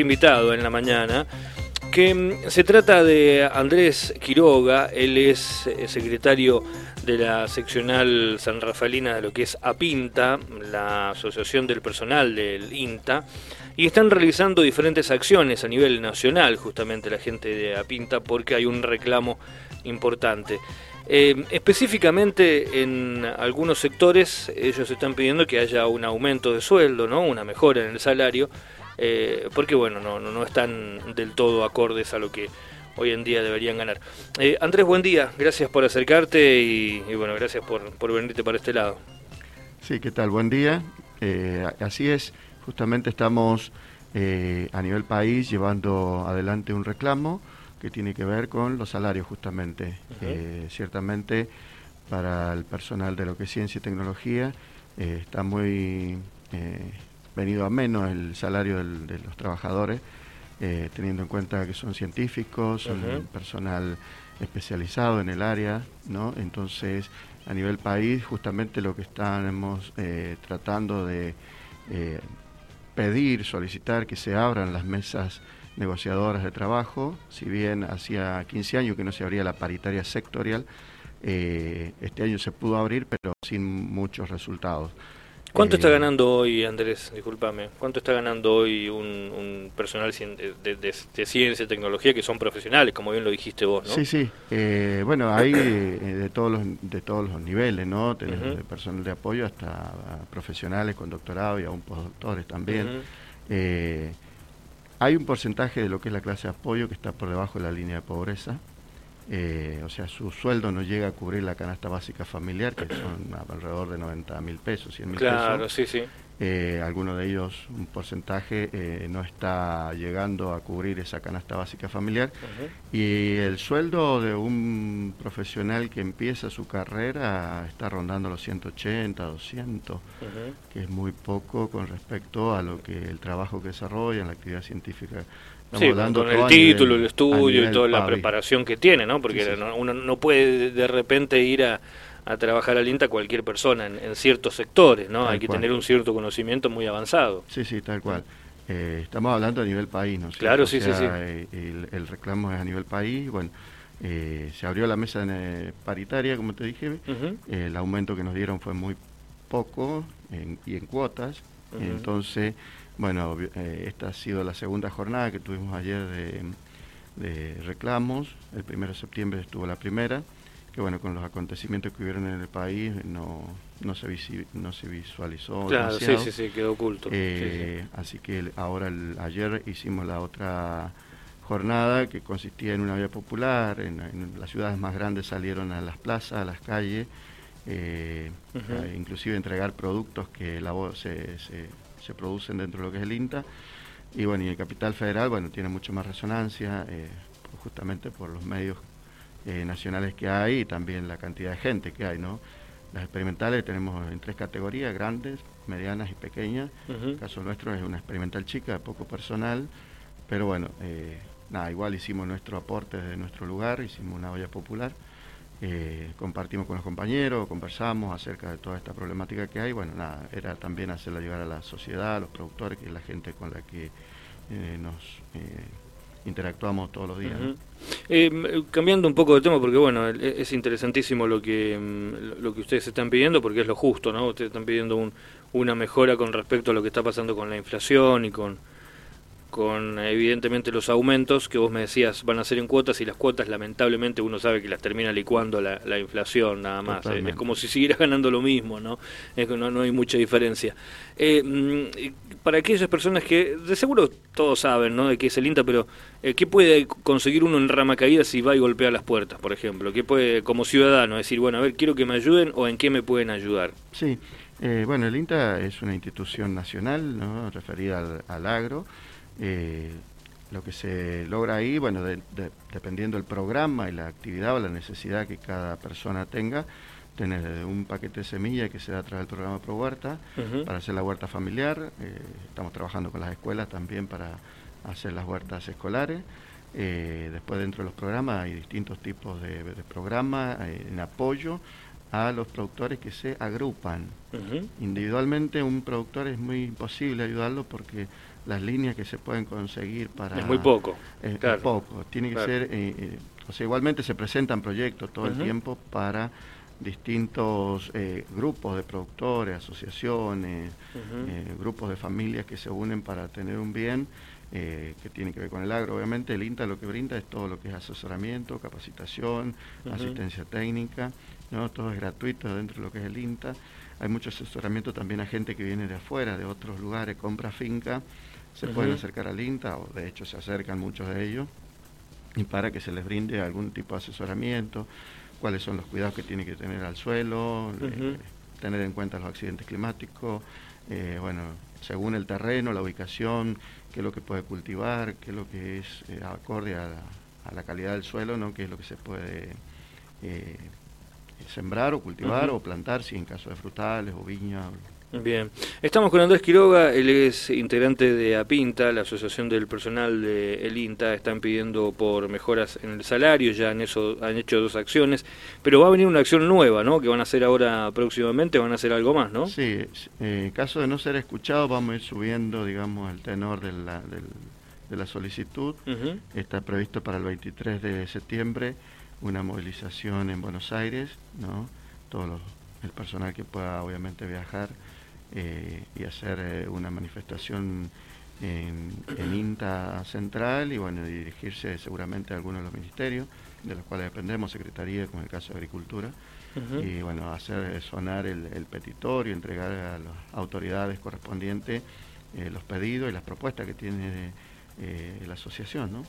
invitado en la mañana, que mm, se trata de Andrés Quiroga, él es eh, secretario de la seccional San Rafaelina de lo que es APINTA, la Asociación del Personal del INTA, y están realizando diferentes acciones a nivel nacional, justamente la gente de APINTA, porque hay un reclamo importante. Eh, específicamente en algunos sectores ellos están pidiendo que haya un aumento de sueldo, ¿no? una mejora en el salario, eh, porque bueno, no, no, están del todo acordes a lo que hoy en día deberían ganar. Eh, Andrés, buen día, gracias por acercarte y, bueno, gracias por, por, venirte para este lado. Sí, ¿qué tal? Buen día. Eh, así es, justamente estamos a nivel país llevando adelante un reclamo que tiene que ver con los salarios justamente. ciertamente para el personal de lo que es ciencia y tecnología está muy venido a menos el salario de los trabajadores, eh, teniendo en cuenta que son científicos, son personal especializado en el área, ¿no? Entonces, a nivel país, justamente lo que estamos eh, tratando de eh, pedir, solicitar que se abran las mesas negociadoras de trabajo, si bien hacía 15 años que no se abría la paritaria sectorial, este año se pudo abrir, pero sin muchos resultados. ¿Cuánto está eh, ganando hoy, Andrés? Discúlpame. ¿Cuánto está ganando hoy un, personal de, ciencia y tecnología que son profesionales, como bien lo dijiste vos, ¿no? Sí, sí. Eh, bueno, hay eh, de todos los de todos los niveles, ¿no? Tenemos de personal de apoyo hasta profesionales con doctorado y aún postdoctores también. hay un porcentaje de lo que es la clase de apoyo que está por debajo de la línea de pobreza. Eh, o sea, su sueldo no llega a cubrir la canasta básica familiar, que son alrededor de 90 mil pesos, 100 mil claro, pesos. sí, sí. Eh, alguno de ellos, un porcentaje, eh, no está llegando a cubrir esa canasta básica familiar. Y el sueldo de un profesional que empieza su carrera está rondando los 180, 200, que es muy poco con respecto a lo que el trabajo que desarrolla en la actividad científica sí, con el título, el estudio y toda la preparación que tiene, ¿no? Porque uno no puede de repente ir a, trabajar al INTA cualquier persona en, ciertos sectores, ¿no? Hay que tener un cierto conocimiento muy avanzado. Sí, sí, tal cual. Eh, estamos hablando a nivel país, ¿no? Claro, sí, sí, sí. Eh, el, reclamo es a nivel país, bueno, eh, se abrió la mesa paritaria, como te dije, el aumento que nos dieron fue muy poco y en cuotas, entonces bueno, eh, esta ha sido la segunda jornada que tuvimos ayer de, reclamos. El primero de septiembre estuvo la primera, que bueno, con los acontecimientos que hubieron en el país no, no, se, no se visualizó. Claro, sí, sí, sí, quedó oculto. Eh, así que ahora, ayer hicimos la otra jornada que consistía en una vía popular, en, las ciudades más grandes salieron a las plazas, a las calles, eh, inclusive entregar productos que la voz se, se se producen dentro de lo que es el INTA. Y bueno, y el Capital Federal, bueno, tiene mucho más resonancia, eh, justamente por los medios eh, nacionales que hay y también la cantidad de gente que hay, ¿no? Las experimentales tenemos en tres categorías, grandes, medianas y pequeñas. El caso nuestro es una experimental chica, poco personal, pero bueno, eh, nada, igual hicimos nuestro aporte desde nuestro lugar, hicimos una olla popular. Eh, compartimos con los compañeros, conversamos acerca de toda esta problemática que hay. Bueno, nada, era también hacerla llegar a la sociedad, a los productores, que es la gente con la que eh, nos interactuamos todos los días. cambiando un poco de tema, porque bueno, es interesantísimo lo que, mm, lo que ustedes están pidiendo, porque es lo justo, ¿no? Ustedes están pidiendo una mejora con respecto a lo que está pasando con la inflación y con con evidentemente los aumentos que vos me decías van a ser en cuotas y las cuotas lamentablemente uno sabe que las termina licuando la, la inflación nada más. Eh, es como si siguiera ganando lo mismo no es que no, no hay mucha diferencia. Eh, mm, para aquellas personas que de seguro todos saben no de qué es el INTA pero eh, qué puede conseguir uno en rama caída si va y golpea las puertas por ejemplo qué puede como ciudadano decir bueno a ver quiero que me ayuden o en qué me pueden ayudar sí. Bueno el INTA es una institución nacional no referida al agro eh, lo que se logra ahí, bueno, dependiendo del programa y la actividad o la necesidad que cada persona tenga, tener un paquete de semillas que se da a través del programa Pro Huerta para hacer la huerta familiar. Eh, estamos trabajando con las escuelas también para hacer las huertas escolares. Eh, después dentro de los programas hay distintos tipos de, programas en apoyo a los productores que se agrupan. Individualmente un productor es muy imposible ayudarlo porque las líneas que se pueden conseguir para... Es muy poco. Es poco, tiene que ser... Eh, o sea, igualmente se presentan proyectos todo el tiempo para distintos eh, grupos de productores, asociaciones, eh, grupos de familias que se unen para tener un bien eh, que tiene que ver con el agro. Obviamente el INTA lo que brinda es todo lo que es asesoramiento, capacitación, asistencia técnica, ¿no? todo es gratuito dentro de lo que es el INTA. Hay mucho asesoramiento también a gente que viene de afuera, de otros lugares, compra finca, se pueden acercar al INTA, o de hecho se acercan muchos de ellos, y para que se les brinde algún tipo de asesoramiento, cuáles son los cuidados que tiene que tener al suelo, eh, tener en cuenta los accidentes climáticos, eh, bueno, según el terreno, la ubicación, qué es lo que puede cultivar, qué es lo que es eh, acorde a la, calidad del suelo, ¿no? qué es lo que se puede sembrar o cultivar o plantar, si en caso de frutales o viñas Bien, estamos con Andrés Quiroga, él es integrante de APINTA, la Asociación del Personal de El INTA, están pidiendo por mejoras en el salario, ya han, eso, han hecho dos acciones, pero va a venir una acción nueva, ¿no? Que van a hacer ahora próximamente, van a hacer algo más, ¿no? Sí, eh, en caso de no ser escuchado, vamos a ir subiendo, digamos, el tenor de la, de la solicitud. Está previsto para el 23 de septiembre una movilización en Buenos Aires, ¿no? Todo el personal que pueda, obviamente, viajar eh, y hacer eh, una manifestación en, INTA central y bueno, dirigirse seguramente a algunos de los ministerios de los cuales dependemos, Secretaría, como en el caso de Agricultura, y bueno, hacer sonar el, petitorio, entregar a las autoridades correspondientes eh, los pedidos y las propuestas que tiene la asociación, ¿no?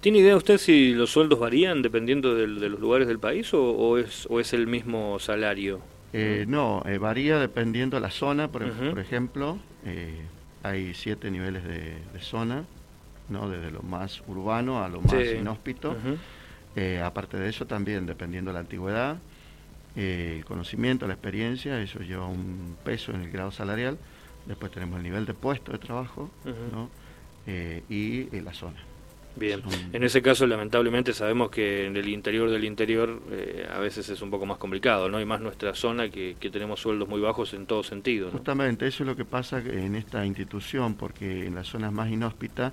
¿Tiene idea usted si los sueldos varían dependiendo de los lugares del país o, es, o es el mismo salario? Eh, no, eh, varía dependiendo de la zona, por, ejemplo, eh, hay siete niveles de, zona, ¿no? desde lo más urbano a lo más inhóspito. aparte de eso, también dependiendo de la antigüedad, el conocimiento, la experiencia, eso lleva un peso en el grado salarial. Después tenemos el nivel de puesto de trabajo ¿no? y la zona. Bien, en ese caso lamentablemente sabemos que en el interior del interior eh, a veces es un poco más complicado, ¿no? Y más nuestra zona que, tenemos sueldos muy bajos en todo sentido. Justamente, eso es lo que pasa en esta institución, porque en las zonas más inhóspitas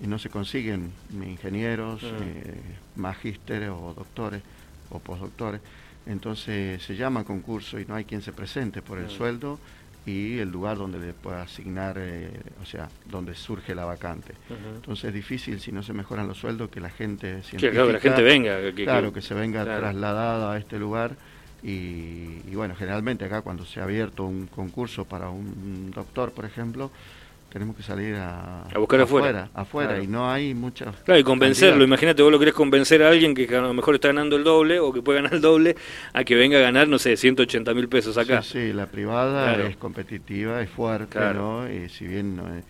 eh, no se consiguen ni ingenieros, mm. eh, magísteres o doctores o postdoctores. Entonces se llama concurso y no hay quien se presente por el mm. sueldo y el lugar donde le pueda asignar, eh, o sea, donde surge la vacante. Entonces es difícil si no se mejoran los sueldos que la gente claro, que la gente venga. Que, claro, que, se venga trasladada a este lugar y, y, bueno, generalmente acá cuando se ha abierto un concurso para un doctor, por ejemplo, tenemos que salir a, buscar afuera. Afuera, y no hay muchas. Claro, y convencerlo. Imagínate, vos lo querés convencer a alguien que a lo mejor está ganando el doble o que puede ganar el doble a que venga a ganar, no sé, 180 mil pesos acá. Sí, la privada es competitiva, es fuerte, ¿no? Si bien eh,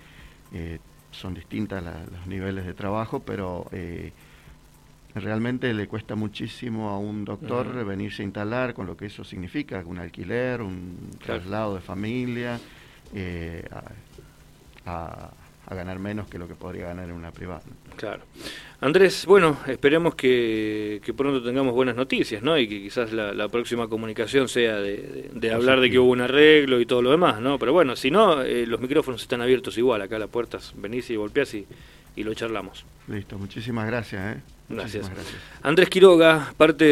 eh, son distintas los niveles de trabajo, pero. Eh, realmente le cuesta muchísimo a un doctor venirse a instalar con lo que eso significa, un alquiler, un traslado de familia, eh, a, ganar menos que lo que podría ganar en una privada. Claro. Andrés, bueno, esperemos que, pronto tengamos buenas noticias, ¿no? Y que quizás la, próxima comunicación sea de, hablar de que hubo un arreglo y todo lo demás, ¿no? Pero bueno, si no, eh, los micrófonos están abiertos igual, acá las puertas, venís y golpeás y, y lo charlamos. Listo, muchísimas gracias, ¿eh? Gracias. gracias. Andrés Quiroga, parte